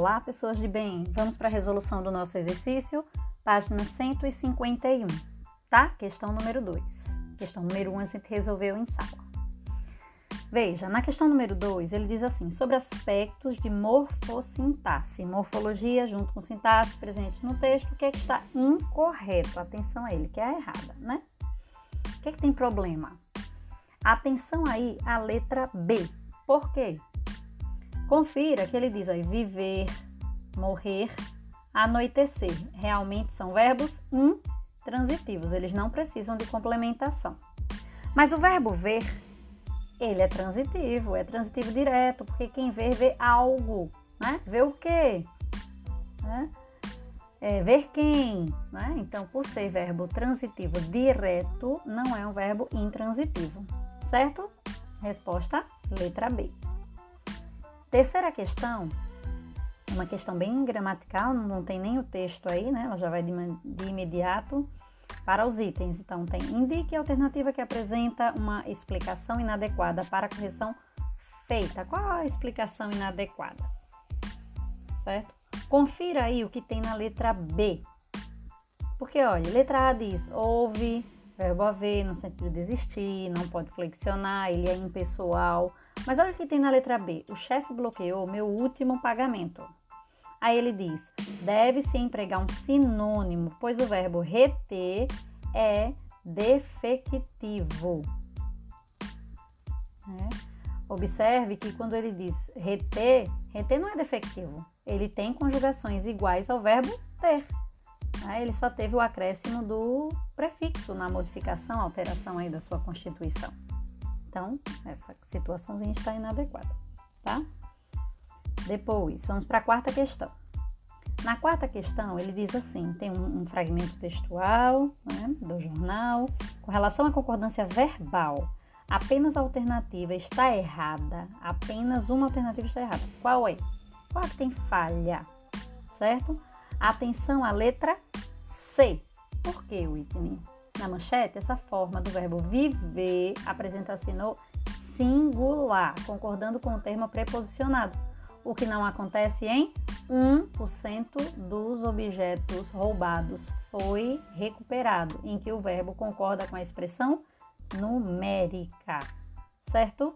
Olá, pessoas de bem. Vamos para a resolução do nosso exercício, página 151, tá? Questão número 2. Questão número 1 um, a gente resolveu em sala. Veja, na questão número 2, ele diz assim: sobre aspectos de morfossintaxe, morfologia junto com sintaxe presentes no texto, o que é que está incorreto? Atenção a ele, que é a errada, né? O que é que tem problema? Atenção aí à letra B. Por quê? Confira que ele diz aí viver, morrer, anoitecer. Realmente são verbos intransitivos, eles não precisam de complementação. Mas o verbo ver, ele é transitivo, é transitivo direto, porque quem vê, vê algo, né? Vê o quê? Né? É, ver quem, né? Então, por ser verbo transitivo direto, não é um verbo intransitivo, certo? Resposta, letra B. Terceira questão, uma questão bem gramatical, não tem nem o texto aí, né? Ela já vai de, de imediato para os itens. Então, tem indique a alternativa que apresenta uma explicação inadequada para a correção feita. Qual a explicação inadequada? Certo? Confira aí o que tem na letra B. Porque, olha, letra A diz ouve, verbo haver, no sentido de existir, não pode flexionar, ele é impessoal. Mas olha o que tem na letra B. O chefe bloqueou meu último pagamento. Aí ele diz: deve-se empregar um sinônimo, pois o verbo reter é defectivo. É. Observe que quando ele diz reter, reter não é defectivo. Ele tem conjugações iguais ao verbo ter. É. Ele só teve o acréscimo do prefixo na modificação, alteração aí da sua constituição. Então, essa situaçãozinha está inadequada, tá? Depois, vamos para a quarta questão. Na quarta questão, ele diz assim: tem um, um fragmento textual né, do jornal. Com relação à concordância verbal, apenas a alternativa está errada. Apenas uma alternativa está errada. Qual é? Qual é que tem falha? Certo? Atenção à letra C. Por que, Whitney? Na manchete, essa forma do verbo viver apresenta-se no singular, concordando com o termo preposicionado, o que não acontece em 1% dos objetos roubados foi recuperado, em que o verbo concorda com a expressão numérica, certo?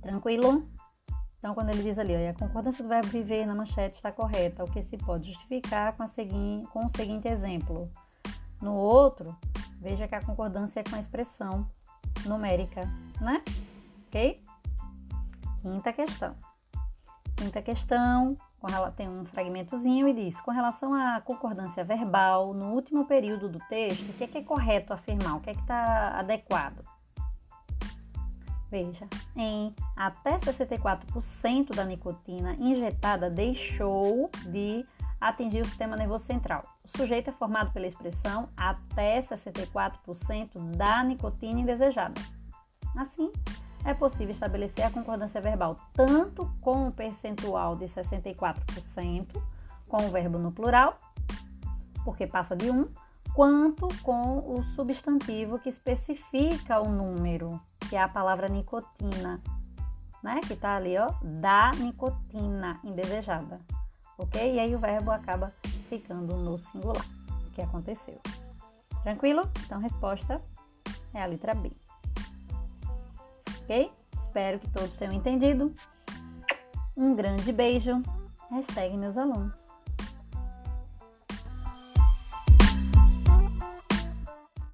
Tranquilo? Então, quando ele diz ali, ó, a concordância do verbo viver na manchete está correta, o que se pode justificar com, com o seguinte exemplo. No outro, veja que a concordância é com a expressão numérica, né? Ok? Quinta questão. Quinta questão, tem um fragmentozinho e diz: com relação à concordância verbal, no último período do texto, o que é, que é correto afirmar? O que é que está adequado? Veja, em até 64% da nicotina injetada deixou de atingir o sistema nervoso central. O sujeito é formado pela expressão até 64% da nicotina indesejada. Assim, é possível estabelecer a concordância verbal tanto com o percentual de 64%, com o verbo no plural, porque passa de 1, quanto com o substantivo que especifica o número, que é a palavra nicotina, né? Que tá ali, ó, da nicotina indesejada ok? E aí o verbo acaba ficando no singular, o que aconteceu. Tranquilo? Então, a resposta é a letra B. Ok? Espero que todos tenham entendido. Um grande beijo. Hashtag meus alunos.